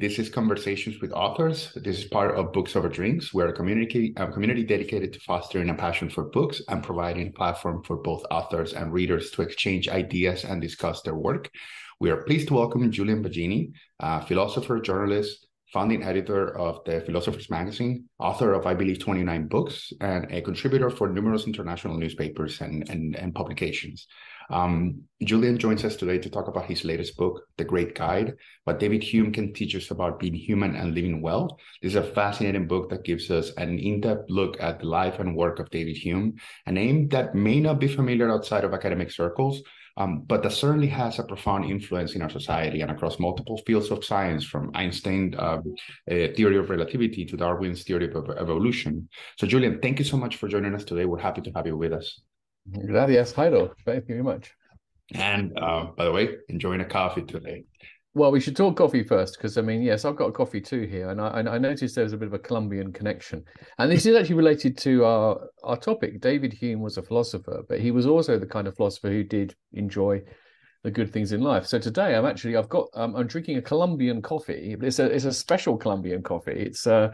This is Conversations with Authors. This is part of Books Over Drinks. We're a community, a community dedicated to fostering a passion for books and providing a platform for both authors and readers to exchange ideas and discuss their work. We are pleased to welcome Julian Baggini, philosopher, journalist, founding editor of the Philosopher's Magazine, author of, I believe, 29 books, and a contributor for numerous international newspapers and, and, and publications. Um, Julian joins us today to talk about his latest book, The Great Guide, what David Hume can teach us about being human and living well. This is a fascinating book that gives us an in-depth look at the life and work of David Hume, a name that may not be familiar outside of academic circles, um, but that certainly has a profound influence in our society and across multiple fields of science, from Einstein's uh, theory of relativity to Darwin's theory of evolution. So, Julian, thank you so much for joining us today. We're happy to have you with us. Gracias, Jairo. Thank you very much. And uh, by the way, enjoying a coffee today. Well, we should talk coffee first because I mean, yes, I've got a coffee too here, and I, I noticed there was a bit of a Colombian connection, and this is actually related to our our topic. David Hume was a philosopher, but he was also the kind of philosopher who did enjoy the good things in life. So today, I'm actually I've got um, I'm drinking a Colombian coffee. It's a it's a special Colombian coffee. It's uh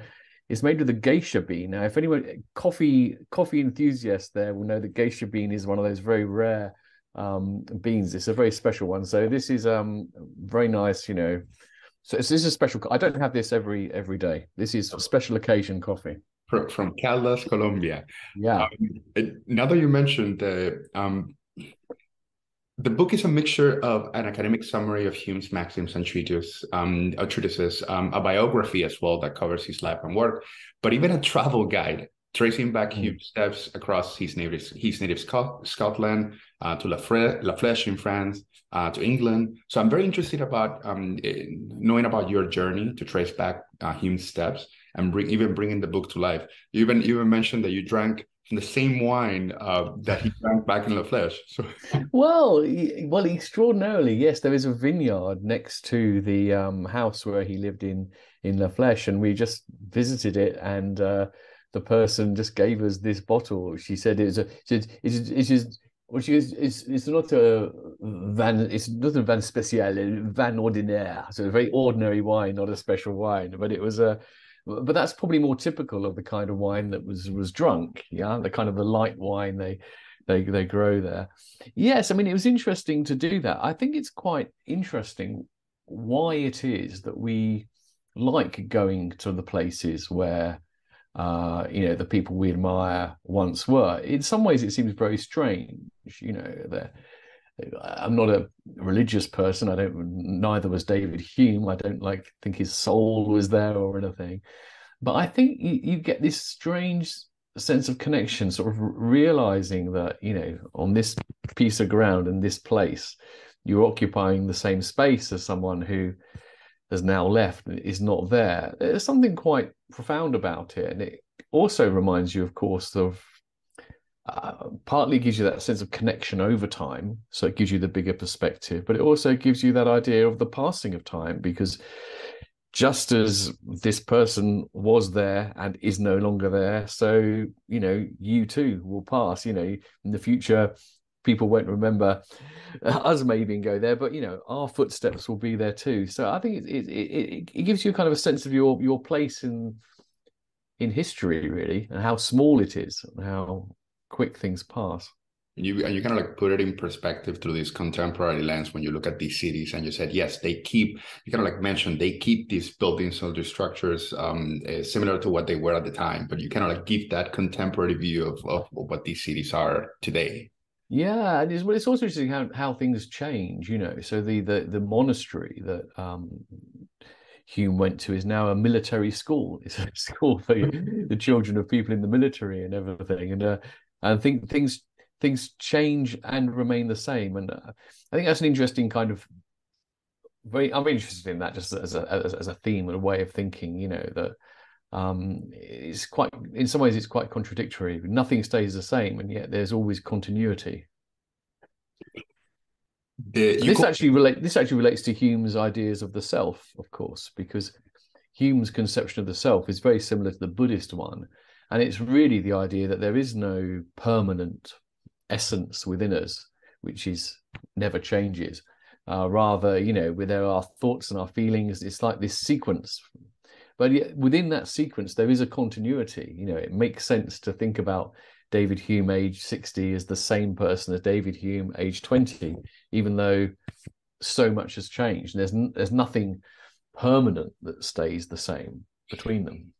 it's made with a geisha bean. Now, if anyone coffee coffee enthusiast there will know that geisha bean is one of those very rare um, beans. It's a very special one. So this is um very nice, you know. So this is a special. I don't have this every every day. This is a special occasion coffee from, Caldas, Colombia. Yeah. Um, now that you mentioned the um, the book is a mixture of an academic summary of Hume's maxims and treatises, um, treatises um, a biography as well that covers his life and work, but even a travel guide tracing back mm. Hume's steps across his native, his native Scot- Scotland uh, to La, Fre- La Flèche in France, uh, to England. So I'm very interested about um, knowing about your journey to trace back uh, Hume's steps and bring even bringing the book to life. You even you even mentioned that you drank the same wine uh, that he drank back in La Flèche. So, well, well, extraordinarily, yes, there is a vineyard next to the um, house where he lived in in La Flèche, and we just visited it, and uh, the person just gave us this bottle. She said it's a, it's, it's, just. Well, she is, it's, it's not a van, it's not a van special, van ordinaire. So a very ordinary wine, not a special wine. But it was a, but that's probably more typical of the kind of wine that was was drunk yeah? The kind of the light wine they they they grow there. Yes i mean it was interesting to do that. I think it's quite interesting why it is that we like going to the places where uh, you know the people we admire once were. In some ways it seems very strange you know that I'm not a religious person. I don't. Neither was David Hume. I don't like think his soul was there or anything. But I think you, you get this strange sense of connection, sort of realizing that you know on this piece of ground in this place, you're occupying the same space as someone who has now left and is not there. There's something quite profound about it, and it also reminds you, of course, of uh, partly gives you that sense of connection over time so it gives you the bigger perspective but it also gives you that idea of the passing of time because just as this person was there and is no longer there so you know you too will pass. You know in the future people won't remember us maybe and go there but you know our footsteps will be there too. So i think it it, it, it gives you kind of a sense of your your place in in history really and how small it is and how quick things pass. You and you kind of like put it in perspective through this contemporary lens when you look at these cities and you said yes they keep you kind of like mentioned they keep these buildings or these structures um, uh, similar to what they were at the time but you kind of like give that contemporary view of, of, of what these cities are today yeah, and it's, well, it's also interesting how, how things change, you know. So the the the monastery that um, Hume went to is now a military school. It's a school for the children of people in the military and everything. And uh, and think things things change and remain the same. And uh, I think that's an interesting kind of very. I'm interested in that just as a as, as a theme and a way of thinking. You know that um, it's quite in some ways it's quite contradictory. Nothing stays the same, and yet there's always continuity. The, this actually relate this actually relates to Hume's ideas of the self, of course, because Hume's conception of the self is very similar to the Buddhist one, and it's really the idea that there is no permanent essence within us, which is never changes, uh, rather, you know, where there are thoughts and our feelings. It's like this sequence. But yet within that sequence, there is a continuity. You know, it makes sense to think about David Hume, age 60, as the same person as David Hume, age 20, even though so much has changed. There's there's nothing permanent that stays the same between them.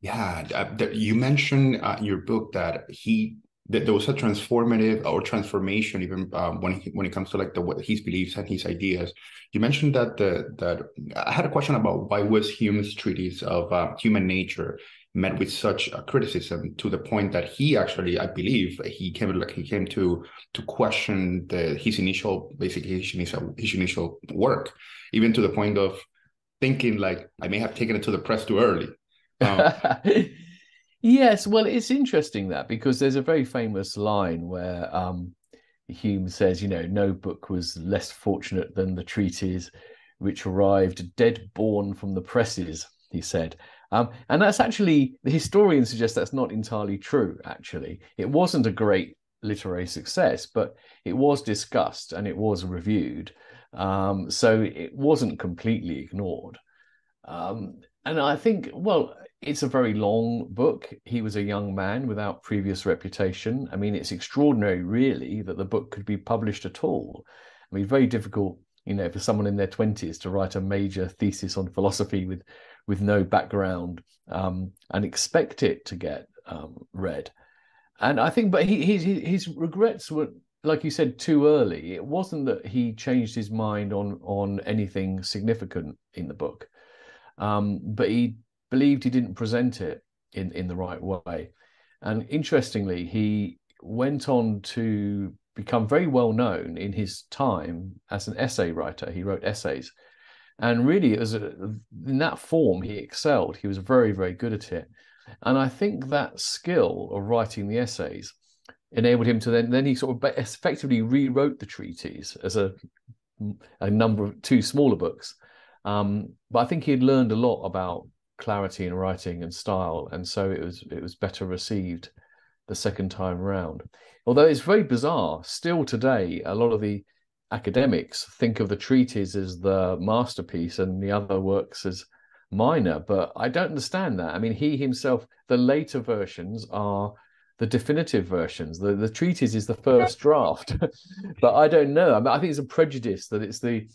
Yeah, uh, you mentioned uh, in your book that he that there was a transformative or transformation even um, when he, when it comes to like the what his beliefs and his ideas. You mentioned that the that I had a question about why was Hume's treatise of uh, human nature met with such criticism to the point that he actually, I believe, he came like he came to to question the his initial basically his initial, his initial work, even to the point of thinking like I may have taken it to the press too early. Um, yes, well, it's interesting that because there's a very famous line where um, Hume says, you know, no book was less fortunate than the treatise which arrived dead born from the presses. He said, um, and that's actually the historians suggest that's not entirely true. Actually, it wasn't a great literary success, but it was discussed and it was reviewed, um, so it wasn't completely ignored. Um, and I think, well, it's a very long book. He was a young man without previous reputation. I mean, it's extraordinary, really, that the book could be published at all. I mean, very difficult, you know, for someone in their twenties to write a major thesis on philosophy with with no background um, and expect it to get um, read. And I think, but he, his his regrets were, like you said, too early. It wasn't that he changed his mind on on anything significant in the book, um, but he believed he didn't present it in in the right way. And interestingly, he went on to become very well known in his time as an essay writer. He wrote essays and really, it was a, in that form he excelled. He was very, very good at it. And I think that skill of writing the essays enabled him to then then he sort of effectively rewrote the treatise as a a number of two smaller books. Um, but I think he had learned a lot about clarity in writing and style, and so it was it was better received the second time round. Although it's very bizarre, still today, a lot of the academics think of the treatise as the masterpiece and the other works as minor, but I don't understand that. I mean, he himself, the later versions are the definitive versions. The the treatise is the first draft, but I don't know. I, mean, I think it's a prejudice that it's the,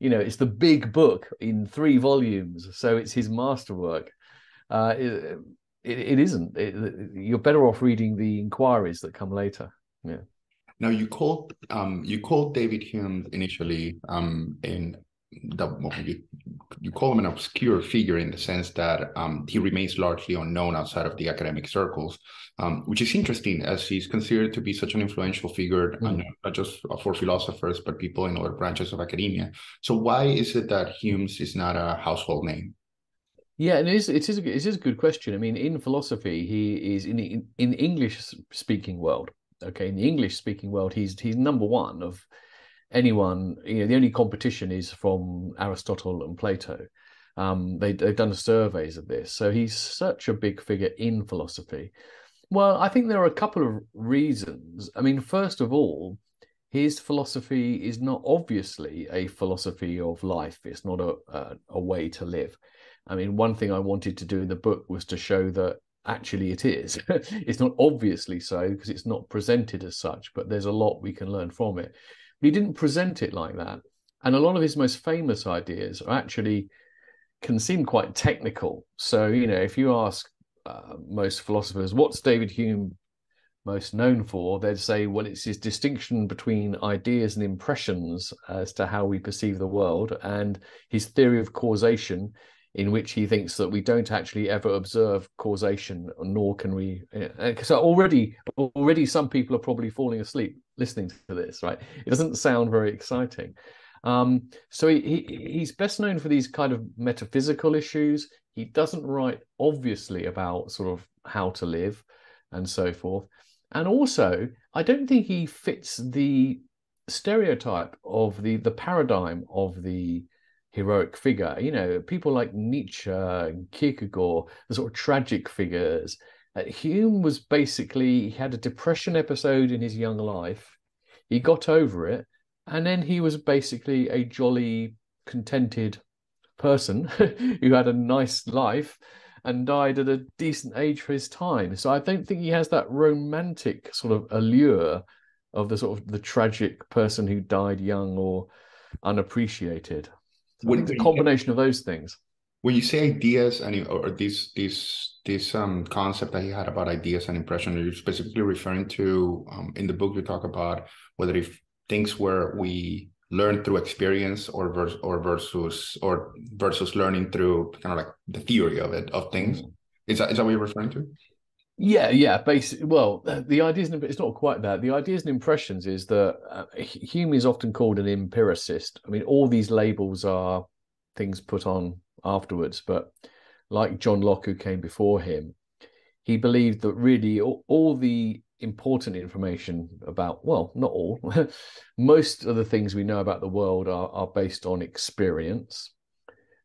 you know, it's the big book in three volumes, so it's his masterwork. Uh, it, it, it isn't. It, you're better off reading the inquiries that come later. Yeah. Now you called um, you called David Hume initially um, in the you, you call him an obscure figure in the sense that um, he remains largely unknown outside of the academic circles, um, which is interesting as he's considered to be such an influential figure, mm. not just for philosophers but people in other branches of academia. So why is it that Hume's is not a household name? Yeah, and it is it is a, it is a good question. I mean, in philosophy, he is in in, in English speaking world okay in the english speaking world he's he's number one of anyone you know the only competition is from aristotle and plato. Um, they, they've done surveys of this. So he's such a big figure in philosophy. Well i think there are a couple of reasons. I mean first of all his philosophy is not obviously a philosophy of life. It's not a, a, a way to live. I mean one thing i wanted to do in the book was to show that actually it is. it's not obviously so because it's not presented as such, but there's a lot we can learn from it. He didn't present it like that. And a lot of his most famous ideas are actually can seem quite technical. So, you know, if you ask uh, most philosophers, what's David Hume most known for? They'd say, well, it's his distinction between ideas and impressions as to how we perceive the world and his theory of causation in which he thinks that we don't actually ever observe causation, nor can we. Uh, so already, already, some people are probably falling asleep listening to this. Right? It doesn't sound very exciting. Um, so he, he, he's best known for these kind of metaphysical issues. He doesn't write obviously about sort of how to live and so forth. And also, I don't think he fits the stereotype of the the paradigm of the heroic figure. You know, people like Nietzsche Kierkegaard, the sort of tragic figures. Uh, Hume was basically he had a depression episode in his young life. He got over it, and then he was basically a jolly, contented person who had a nice life and died at a decent age for his time. So I don't think he has that romantic sort of allure of the sort of the tragic person who died young or unappreciated. When, a combination of those things. When you say ideas and or this this this um concept that he had about ideas and impression, are you specifically referring to um, in the book you talk about whether if things where we learn through experience or vers- or versus or versus learning through kind of like the theory of it of things. Mm. Is that is that what you're referring to? Yeah, yeah. Basically, well, the ideas and it's not quite that. The ideas and impressions is that uh, Hume is often called an empiricist. I mean, all these labels are things put on afterwards, but like John Locke, who came before him, he believed that really all, all the important information about well not all most of the things we know about the world are, are based on experience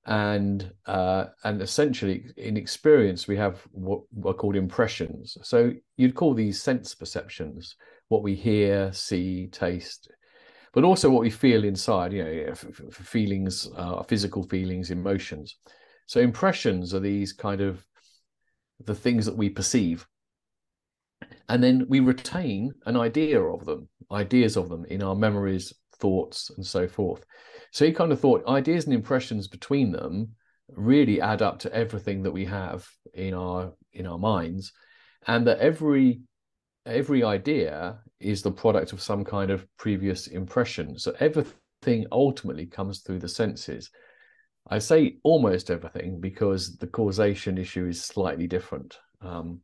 and uh, and essentially in experience we have what are called impressions. So you'd call these sense perceptions what we hear see taste but also what we feel inside you know feelings uh, physical feelings emotions. So impressions are these kind of the things that we perceive. And then we retain an idea of them ideas of them in our memories thoughts and so forth so he kind of thought ideas and impressions between them really add up to everything that we have in our in our minds and that every every idea is the product of some kind of previous impression so everything ultimately comes through the senses i say almost everything because the causation issue is slightly different um,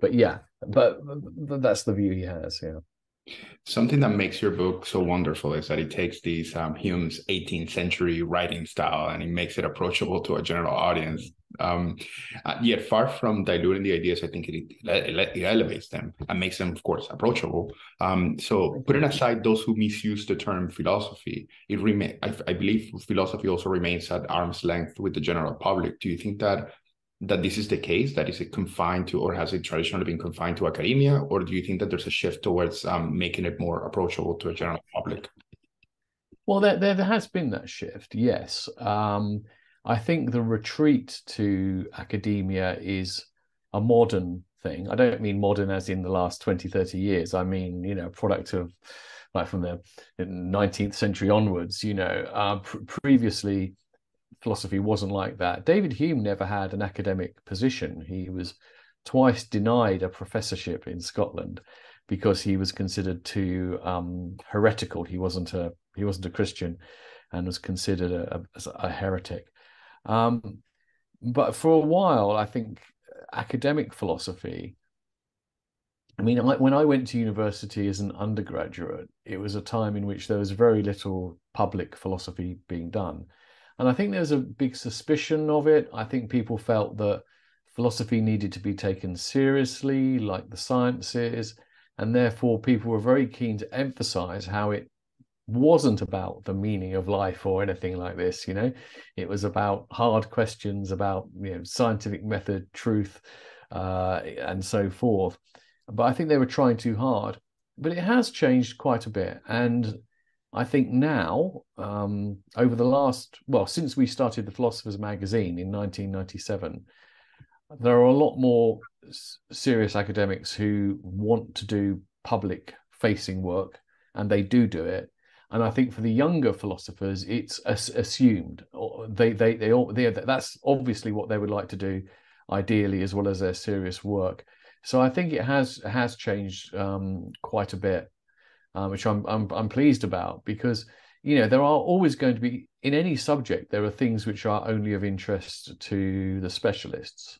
but yeah, but, but that's the view he has. Yeah. Something that makes your book so wonderful is that it takes these um, Hume's 18th century writing style and it makes it approachable to a general audience. Um, uh, yet, far from diluting the ideas, I think it, it, it, elevates them and makes them, of course, approachable. Um, so, putting aside those who misuse the term philosophy, it remain. I, I believe philosophy also remains at arm's length with the general public. Do you think that that this is the case? That is it confined to, or has it traditionally been confined to academia, or do you think that there's a shift towards um, making it more approachable to a general public? Well, there, there, there has been that shift, yes. Um, I think the retreat to academia is a modern thing. I don't mean modern as in the last 20, 30 years. I mean, you know, product of like from the 19th century onwards, you know, uh, pr- previously philosophy wasn't like that. David Hume never had an academic position. He was twice denied a professorship in Scotland because he was considered too um, heretical. He wasn't a he wasn't a Christian, and was considered a, a, a heretic. Um, but for a while, I think academic philosophy. I mean, I, when I went to university as an undergraduate, it was a time in which there was very little public philosophy being done. And I think there's a big suspicion of it. I think people felt that philosophy needed to be taken seriously, like the sciences, and therefore people were very keen to emphasize how it wasn't about the meaning of life or anything like this you know? It was about hard questions about you know scientific method truth uh, and so forth. But i think they were trying too hard. But it has changed quite a bit. And I think now, um, over the last, well, since we started the Philosopher's Magazine in 1997, there are a lot more serious academics who want to do public facing work, and they do do it. And I think for the younger philosophers, it's assumed they they they, they that's obviously what they would like to do, ideally, as well as their serious work. So I think it has has changed um, quite a bit uh, which I'm, I'm I'm pleased about because you know there are always going to be in any subject there are things which are only of interest to the specialists,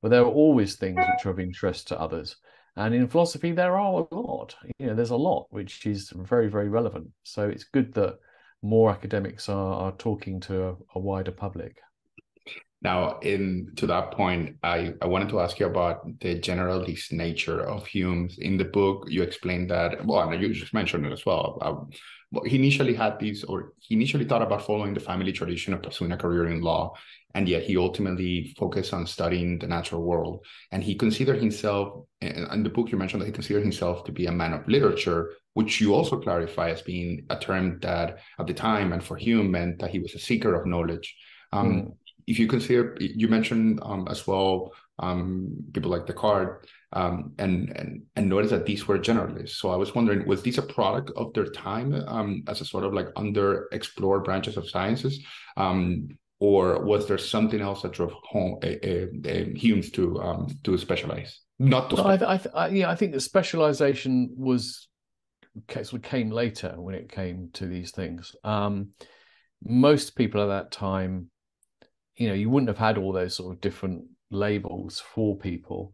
but there are always things which are of interest to others. And in philosophy, there are a lot. You know, there's a lot which is very very relevant. So it's good that more academics are, are talking to a, a wider public. Now, in to that point, I, I wanted to ask you about the generalist nature of Hume's. In the book, you explained that, well, and you just mentioned it as well. Uh, well, he initially had these, or he initially thought about following the family tradition of pursuing a career in law, and yet he ultimately focused on studying the natural world. And he considered himself, in the book you mentioned that he considered himself to be a man of literature, which you also clarify as being a term that at the time and for Hume meant that he was a seeker of knowledge. Um, mm. If you consider, you mentioned um, as well um, people like Descartes, um, and and and notice that these were generalists. So I was wondering, was this a product of their time um, as a sort of like underexplored branches of sciences, um, or was there something else that drove home uh, uh, Hume's to um, to specialize? Not to. Well, I, I, yeah, I think the specialization was sort of came later when it came to these things. Um, most people at that time, you know, you wouldn't have had all those sort of different labels for people,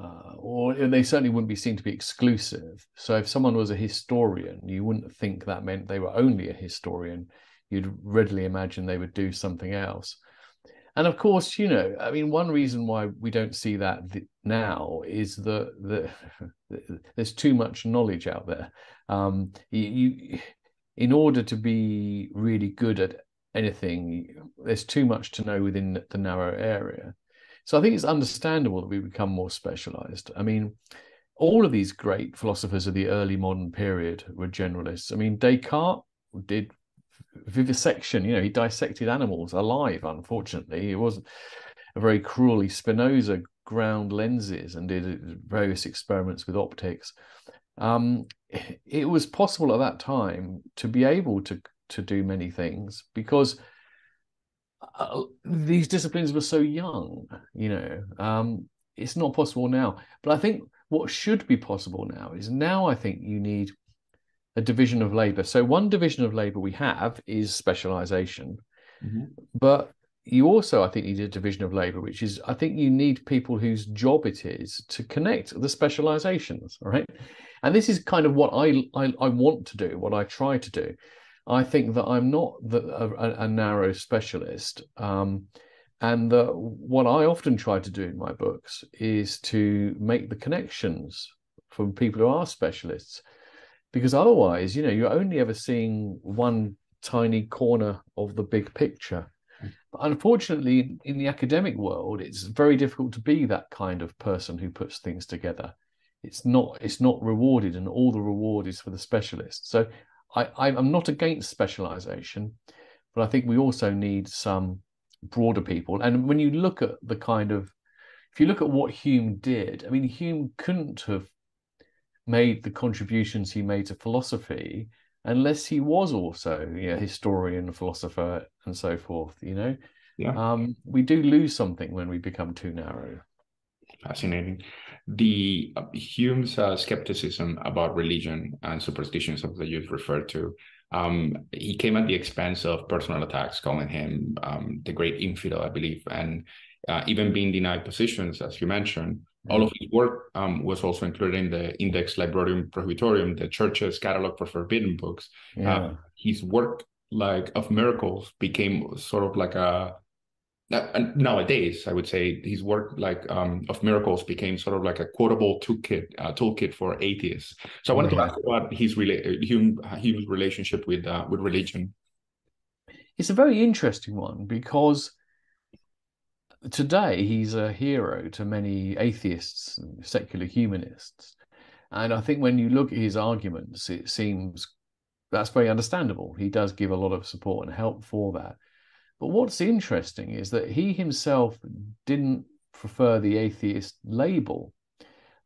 uh, or they certainly wouldn't be seen to be exclusive. So if someone was a historian, you wouldn't think that meant they were only a historian. You'd readily imagine they would do something else. And of course, you know, I mean, one reason why we don't see that now is that the, there's too much knowledge out there. Um, you, you, in order to be really good at anything, there's too much to know within the narrow area. So I think it's understandable that we become more specialized. I mean, all of these great philosophers of the early modern period were generalists. I mean, Descartes did vivisection, you know, he dissected animals alive, unfortunately. It wasn't a very cruelly. Spinoza ground lenses and did various experiments with optics. Um, it was possible at that time to be able to to do many things because uh, these disciplines were so young, you know. Um, it's not possible now. But I think what should be possible now is now I think you need a division of labor. So one division of labor we have is specialization. Mm-hmm. But you also, I think, need a division of labor, which is I think you need people whose job it is to connect the specializations. All right. And this is kind of what I, I, I want to do, what I try to do. I think that I'm not the, a, a, narrow specialist. Um, and the, what I often try to do in my books is to make the connections from people who are specialists. Because otherwise, you know, you're only ever seeing one tiny corner of the big picture. But unfortunately, in the academic world, it's very difficult to be that kind of person who puts things together. It's not it's not rewarded, and all the reward is for the specialist. So I, I'm not against specialization, but I think we also need some broader people. And when you look at the kind of, if you look at what Hume did, I mean, Hume couldn't have made the contributions he made to philosophy unless he was also you know, historian, philosopher, and so forth. You know, yeah. Um, we do lose something when we become too narrow. Fascinating the uh, Hume's uh, skepticism about religion and superstitions of the youth referred to, um, he came at the expense of personal attacks, calling him um, the great infidel, I believe, and uh, even being denied positions, as you mentioned. Mm-hmm. All of his work um, was also included in the Index Librorum Prohibitorum, the church's catalog for forbidden books. Uh, yeah. Uh, his work, like of miracles, became sort of like a nowadays i would say his work like um, of miracles became sort of like a quotable toolkit uh, toolkit for atheists. So i wanted to ask about his rela- Hume, Hume's relationship with uh, with religion. It's a very interesting one because today he's a hero to many atheists secular humanists. And i think when you look at his arguments it seems that's very understandable. He does give a lot of support and help for that but what's interesting is that he himself didn't prefer the atheist label.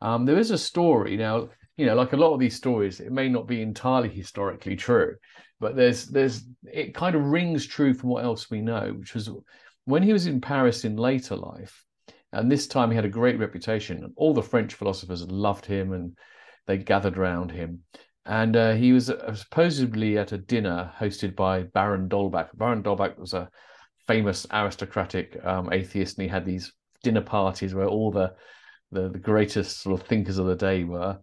Um, there is a story now, you know, like a lot of these stories, it may not be entirely historically true, but there's there's it kind of rings true from what else we know, which was when he was in Paris in later life, and this time he had a great reputation. And all the French philosophers loved him and they gathered around him and uh, he was uh, supposedly at a dinner hosted by Baron d'Holbach. Baron d'Holbach was a famous aristocratic um, atheist, and he had these dinner parties where all the, the, the greatest sort of thinkers of the day were.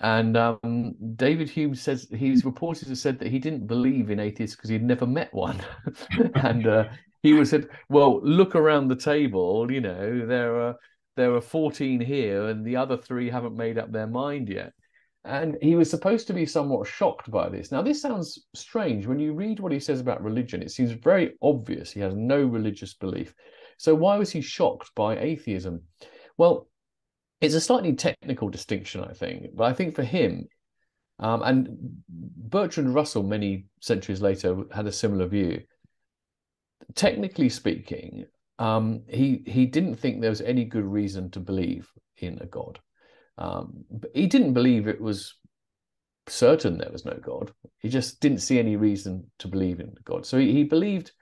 And um, David Hume says he's reported to said that he didn't believe in atheists because he'd never met one, and uh, he was said, "Well, look around the table. You know, there are there are fourteen here, and the other three haven't made up their mind yet." And he was supposed to be somewhat shocked by this. Now, this sounds strange. When you read what he says about religion, it seems very obvious he has no religious belief. So, why was he shocked by atheism? Well, it's a slightly technical distinction, I think. But I think for him, um, and Bertrand Russell, many centuries later, had a similar view. Technically speaking, um, he he didn't think there was any good reason to believe in a god. Um, he didn't believe it was certain there was no God. He just didn't see any reason to believe in God. So he, he believed,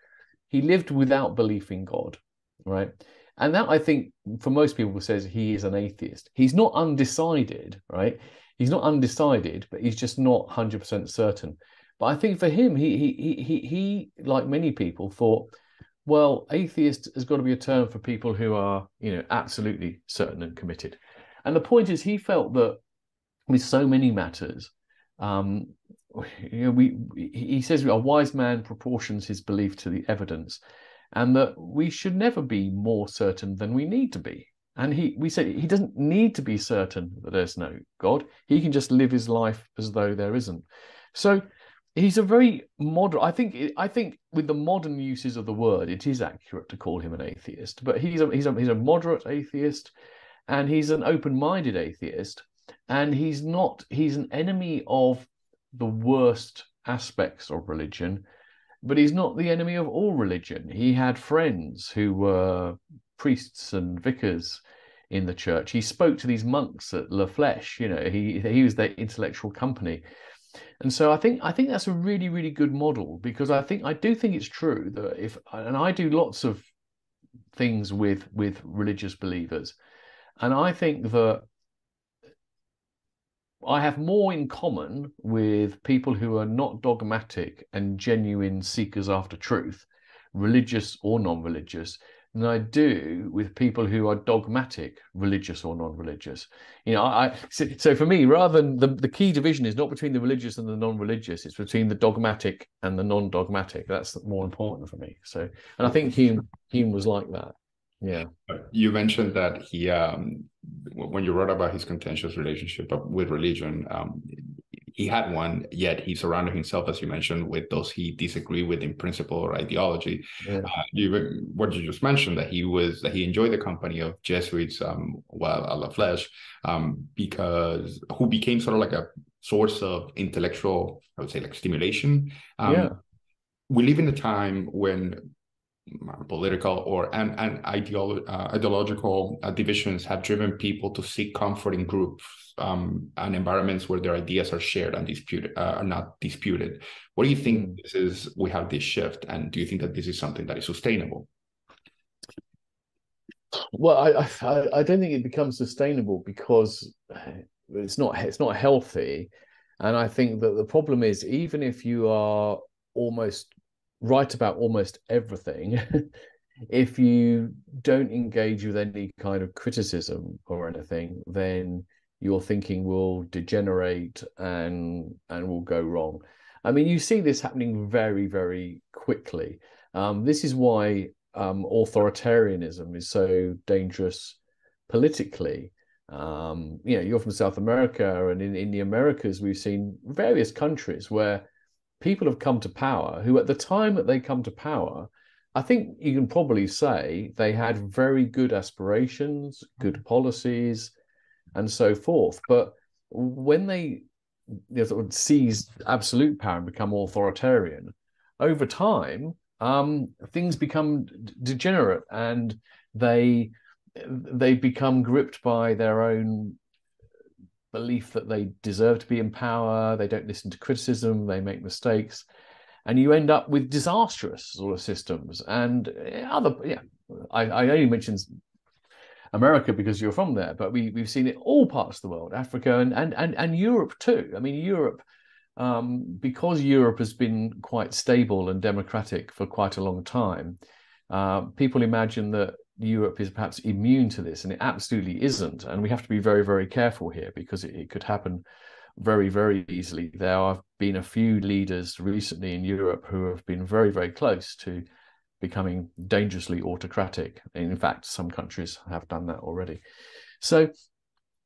he lived without belief in God, right? And that I think for most people says he is an atheist. He's not undecided, right? He's not undecided, but he's just not 100% certain. But I think for him, he he he he like many people thought, well, atheist has got to be a term for people who are, you know, absolutely certain and committed. And the point is, he felt that with so many matters, um, you know, we he says a wise man proportions his belief to the evidence, and that we should never be more certain than we need to be. And he we say he doesn't need to be certain that there's no God. He can just live his life as though there isn't. So he's a very moderate. I think I think with the modern uses of the word, it is accurate to call him an atheist. But he's a he's a he's a moderate atheist and he's an open-minded atheist and he's not he's an enemy of the worst aspects of religion but he's not the enemy of all religion. He had friends who were priests and vicars in the church. He spoke to these monks at la flèche you know he he was their intellectual company. And so i think i think that's a really really good model because i think i do think it's true that if and i do lots of things with with religious believers and I think that I have more in common with people who are not dogmatic and genuine seekers after truth, religious or non religious, than I do with people who are dogmatic, religious or non-religious. You know, I, so, so, for me, rather than the, the key division is not between the religious and the non-religious, it's between the dogmatic and the non-dogmatic. That's more important for me. So, and I think Hume Hume was like that. Yeah. You mentioned that he, um, when you wrote about his contentious relationship with religion, um, he had one, yet he surrounded himself, as you mentioned, with those he disagreed with in principle or ideology. Yeah. Uh, you, what you just mentioned, that he was, that he enjoyed the company of Jesuits um, while at La Flèche, um, because who became sort of like a source of intellectual, I would say, like stimulation. Um, yeah. We live in a time when political or and, and ideolo- uh, ideological uh, divisions have driven people to seek comfort in groups um, and environments where their ideas are shared and disputed uh, are not disputed. What do you think mm. this is? We have this shift, and do you think that this is something that is sustainable? Well, I I, I don't think it becomes sustainable because it's not it's not healthy, and I think that the problem is even if you are almost write about almost everything if you don't engage with any kind of criticism or anything then your thinking will degenerate and and will go wrong. I mean you see this happening very very quickly. Um, this is why um, authoritarianism is so dangerous politically. Um, you know you're from south america and in, in the americas we've seen various countries where people have come to power who, at the time that they come to power, I think you can probably say they had very good aspirations, good policies, and so forth. But when they you know, sort of seize absolute power and become authoritarian, over time, um, things become degenerate and they they become gripped by their own belief that they deserve to be in power, they don't listen to criticism, they make mistakes, and you end up with disastrous sort of systems. And eh, other, yeah, I, I only mentioned America because you're from there, but we we've seen it all parts of the world, Africa and and and, and Europe too. I mean, Europe. Um, because Europe has been quite stable and democratic for quite a long time, uh, people imagine that Europe is perhaps immune to this, and it absolutely isn't. And we have to be very, very careful here because it, it could happen very, very easily. There have been a few leaders recently in Europe who have been very, very close to becoming dangerously autocratic. In fact, some countries have done that already. So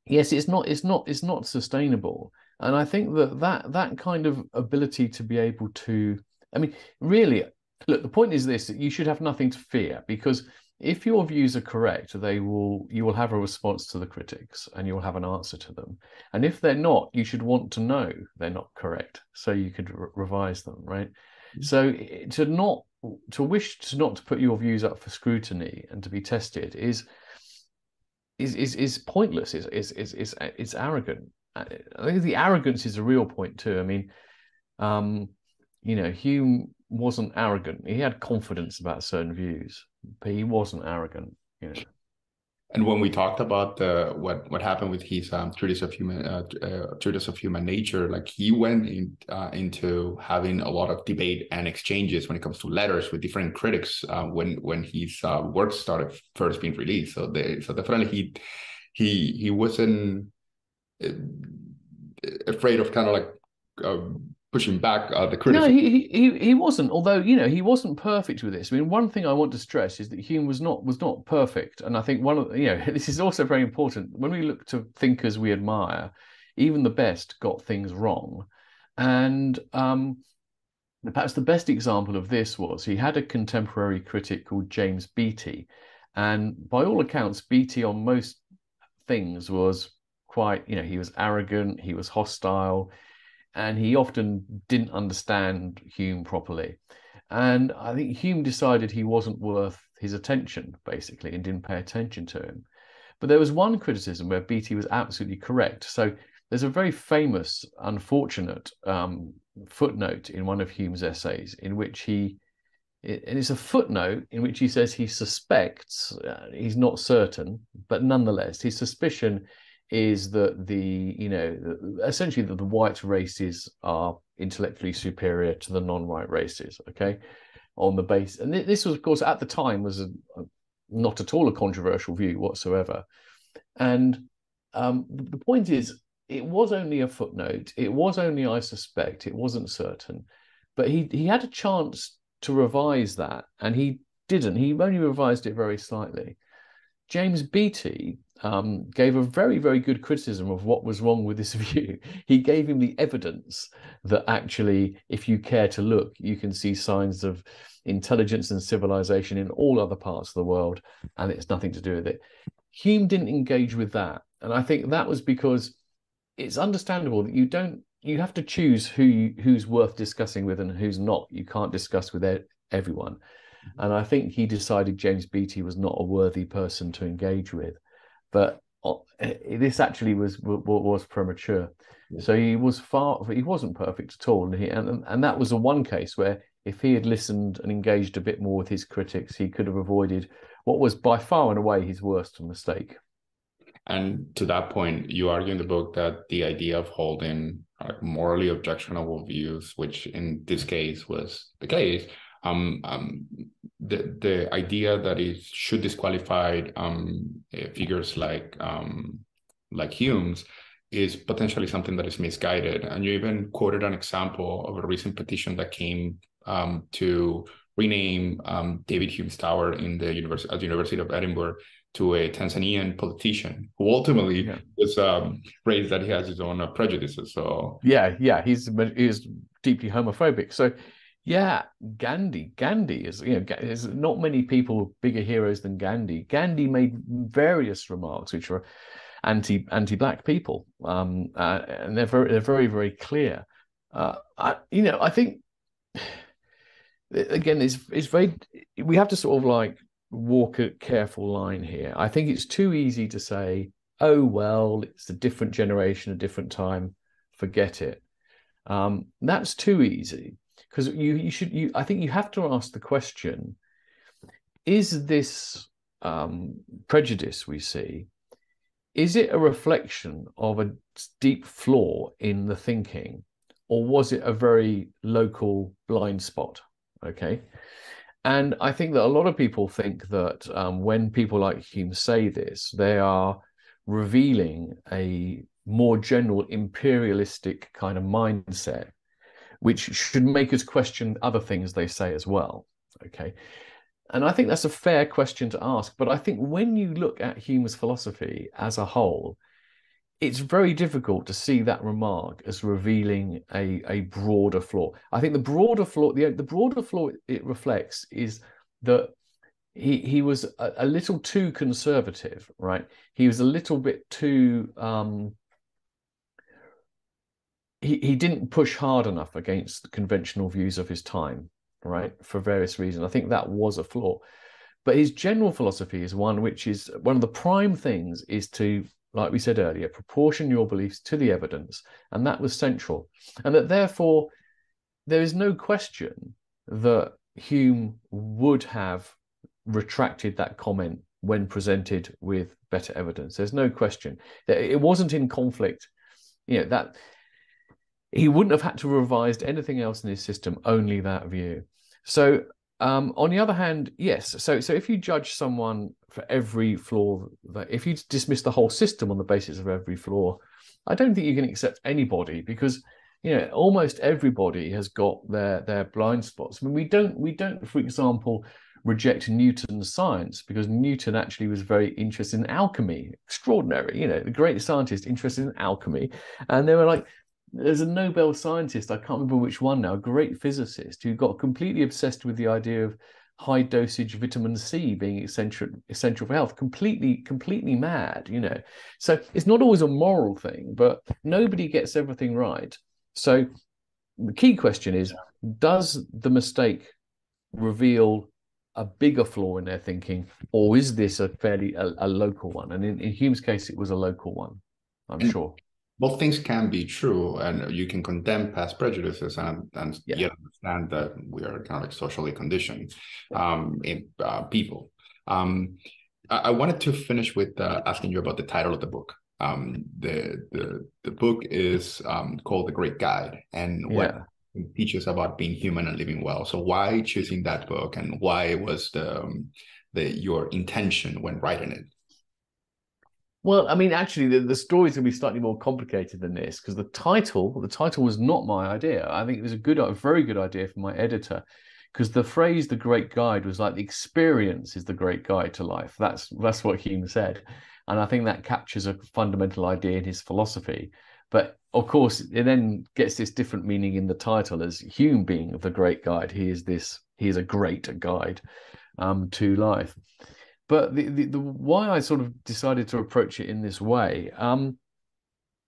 yes, it's not it's not it's not sustainable. And I think that that that kind of ability to be able to, I mean, really, look, the point is this: that you should have nothing to fear because if your views are correct, they will you will have a response to the critics and you will have an answer to them. And if they're not, you should want to know they're not correct so you could re- revise them, right? Mm-hmm. So to not to wish to not to put your views up for scrutiny and to be tested is is is, is pointless. Is is is is it's arrogant. I think the arrogance is a real point too. I mean, um, you know, Hume wasn't arrogant. He had confidence about certain views, but he wasn't arrogant. You know. And when we talked about the what what happened with his um, treatise of human uh, uh, treatise of human nature, like he went in, uh, into having a lot of debate and exchanges when it comes to letters with different critics uh, when when his uh, works started first being released. So they so definitely he he he wasn't uh, afraid of kind of like pushing back uh, the criticism. No, he, he he wasn't. Although you know he wasn't perfect with this. I mean, one thing I want to stress is that Hume was not was not perfect, and I think one of you know this is also very important when we look to thinkers we admire. Even the best got things wrong, and um, perhaps the best example of this was he had a contemporary critic called James Beattie, and by all accounts, Beattie on most things was quite you know he was arrogant, he was hostile and he often didn't understand Hume properly. And I think Hume decided he wasn't worth his attention, basically, and didn't pay attention to him. But there was one criticism where Beattie was absolutely correct. So there's a very famous, unfortunate um, footnote in one of Hume's essays in which he, and it's a footnote in which he says he suspects, uh, he's not certain, but nonetheless, his suspicion is that the you know essentially that the white races are intellectually superior to the non-white races okay? On the base and this was of course at the time was a, not at all a controversial view whatsoever. And um, the point is it was only a footnote. It was only i suspect it wasn't certain. But he he had a chance to revise that and he didn't. He only revised it very slightly. James beattie um, gave a very, very good criticism of what was wrong with this view. He gave him the evidence that actually, if you care to look, you can see signs of intelligence and civilization in all other parts of the world, and it's nothing to do with it. Hume didn't engage with that. And I think that was because it's understandable that you don't you have to choose who you, who's worth discussing with and who's not. You can't discuss with everyone. Mm-hmm. And I think he decided James Beattie was not a worthy person to engage with but uh, this actually was was premature. So he was far he wasn't perfect at all, and he and and that was a one case where if he had listened and engaged a bit more with his critics, he could have avoided what was by far and away his worst mistake. And to that point, you argue in the book that the idea of holding like morally objectionable views, which in this case was the case, um, um, the the idea that it should disqualify um, eh, figures like um, like Hume's is potentially something that is misguided. And you even quoted an example of a recent petition that came um, to rename um, David Hume's Tower in the university at the University of Edinburgh to a Tanzanian politician who ultimately yeah. was um, raised that he has his own uh, prejudices. So yeah, yeah, he's he's deeply homophobic. So yeah, Gandhi. Gandhi is you know there's not many people bigger heroes than Gandhi. Gandhi made various remarks which were anti anti black people, um, uh, and they're very they're very very clear. Uh, I, you know, I think again, it's it's very we have to sort of like walk a careful line here. I think it's too easy to say, oh well, it's a different generation, a different time, forget it. Um, that's too easy because you you should you I think you have to ask the question: Is this um, prejudice we see? Is it a reflection of a deep flaw in the thinking, or was it a very local blind spot? Okay. And I think that a lot of people think that um, when people like Hume say this, they are revealing a more general imperialistic kind of mindset which should make us question other things they say as well. Okay. And I think that's a fair question to ask. But I think when you look at Hume's philosophy as a whole, it's very difficult to see that remark as revealing a, a broader flaw. I think the broader flaw, the, the broader flaw it reflects is that he he was a, a, little too conservative, right? He was a little bit too um, he he didn't push hard enough against the conventional views of his time, right? For various reasons. I think that was a flaw. But his general philosophy is one which is one of the prime things is to like we said earlier, proportion your beliefs to the evidence, and that was central. And that therefore, there is no question that Hume would have retracted that comment when presented with better evidence. There's no question that it wasn't in conflict. You know that he wouldn't have had to revise anything else in his system, only that view. So um, on the other hand, yes. So, so if you judge someone for every flaw, if you dismiss the whole system on the basis of every flaw, I don't think you can accept anybody because you know almost everybody has got their their blind spots. I mean, we don't we don't, for example, reject Newton's science because Newton actually was very interested in alchemy. Extraordinary, you know, the great scientist interested in alchemy, and they were like, there's a Nobel scientist, I can't remember which one now, a great physicist who got completely obsessed with the idea of high dosage vitamin C being essential essential for health. Completely, completely mad, you know. So it's not always a moral thing, but nobody gets everything right. So the key question is: Does the mistake reveal a bigger flaw in their thinking, or is this a fairly a, a local one? And in, in Hume's case, it was a local one. I'm sure both things can be true and you can condemn past prejudices and, and yeah. yet understand that we are kind of like socially conditioned um, in uh, people. Um, I, I, wanted to finish with uh, asking you about the title of the book. Um, the, the the book is um, called the great guide and what yeah. teaches about being human and living well. So why choosing that book and why was the um, the your intention when writing it well, I mean, actually, the, the story's going to be slightly more complicated than this because the title, the title was not my idea. I think it was a good, a very good idea from my editor because the phrase "the great guide" was like the experience is the great guide to life. That's that's what Hume said, and I think that captures a fundamental idea in his philosophy. But of course, it then gets this different meaning in the title as Hume being the great guide. He is this. He is a great guide um, to life. But the, the, the why I sort of decided to approach it in this way, um,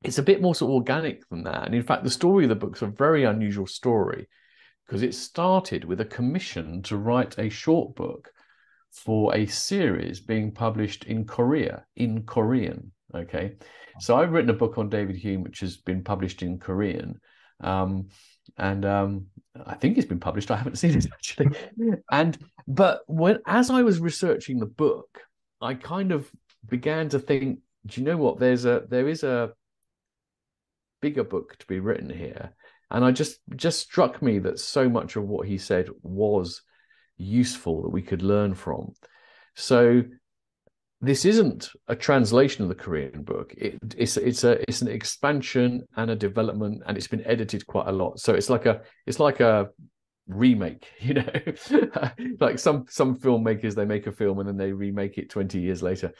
it's a bit more sort of organic than that. And in fact, the story of the book's a very unusual story because it started with a commission to write a short book for a series being published in Korea, in Korean. Okay. So I've written a book on David Hume, which has been published in Korean. Um, and um, I think it's been published. I haven't seen it actually. and but when as I was researching the book, I kind of began to think, do you know what? There's a there is a bigger book to be written here, and I just just struck me that so much of what he said was useful that we could learn from. So this isn't a translation of the Korean book. It, it's it's a it's an expansion and a development, and it's been edited quite a lot. So it's like a it's like a remake, you know, like some some filmmakers they make a film and then they remake it twenty years later.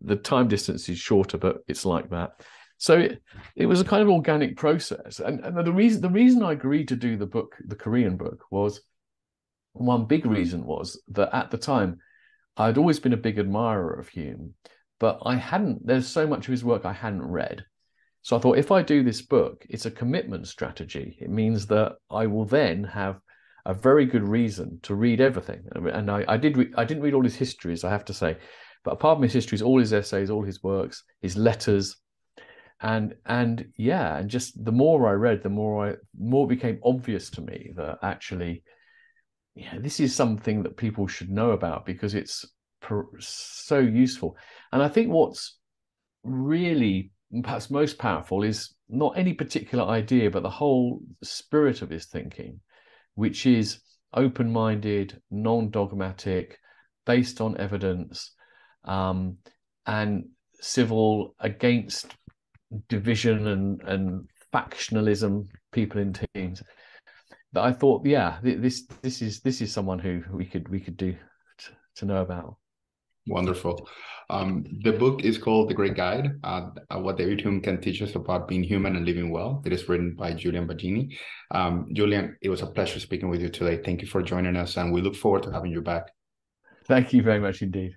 The time distance is shorter, but it's like that. So it, it was a kind of organic process, and, and the reason the reason I agreed to do the book, the Korean book, was one big reason was that at the time I'd always been a big admirer of Hume, but I hadn't, there's so much of his work I hadn't read. So I thought if I do this book, it's a commitment strategy. It means that I will then have a very good reason to read everything. And I, I did, re- I didn't read all his histories, I have to say, but apart from his histories, all his essays, all his works, his letters, and and yeah, and just the more I read, the more I more it became obvious to me that actually yeah, this is something that people should know about because it's so useful. And I think what's really perhaps most powerful is not any particular idea, but the whole spirit of his thinking, which is open minded, non dogmatic, based on evidence, um, and civil against division and, and factionalism, people in teams that I thought, yeah, this this is this is someone who we could we could do to, to know about. Wonderful. Um, the book is called The Great Guide uh, What David Hume Can Teach Us About Being Human and Living Well. It is written by Julian Baggini. Um, Julian, it was a pleasure speaking with you today. Thank you for joining us, and we look forward to having you back. Thank you very much indeed.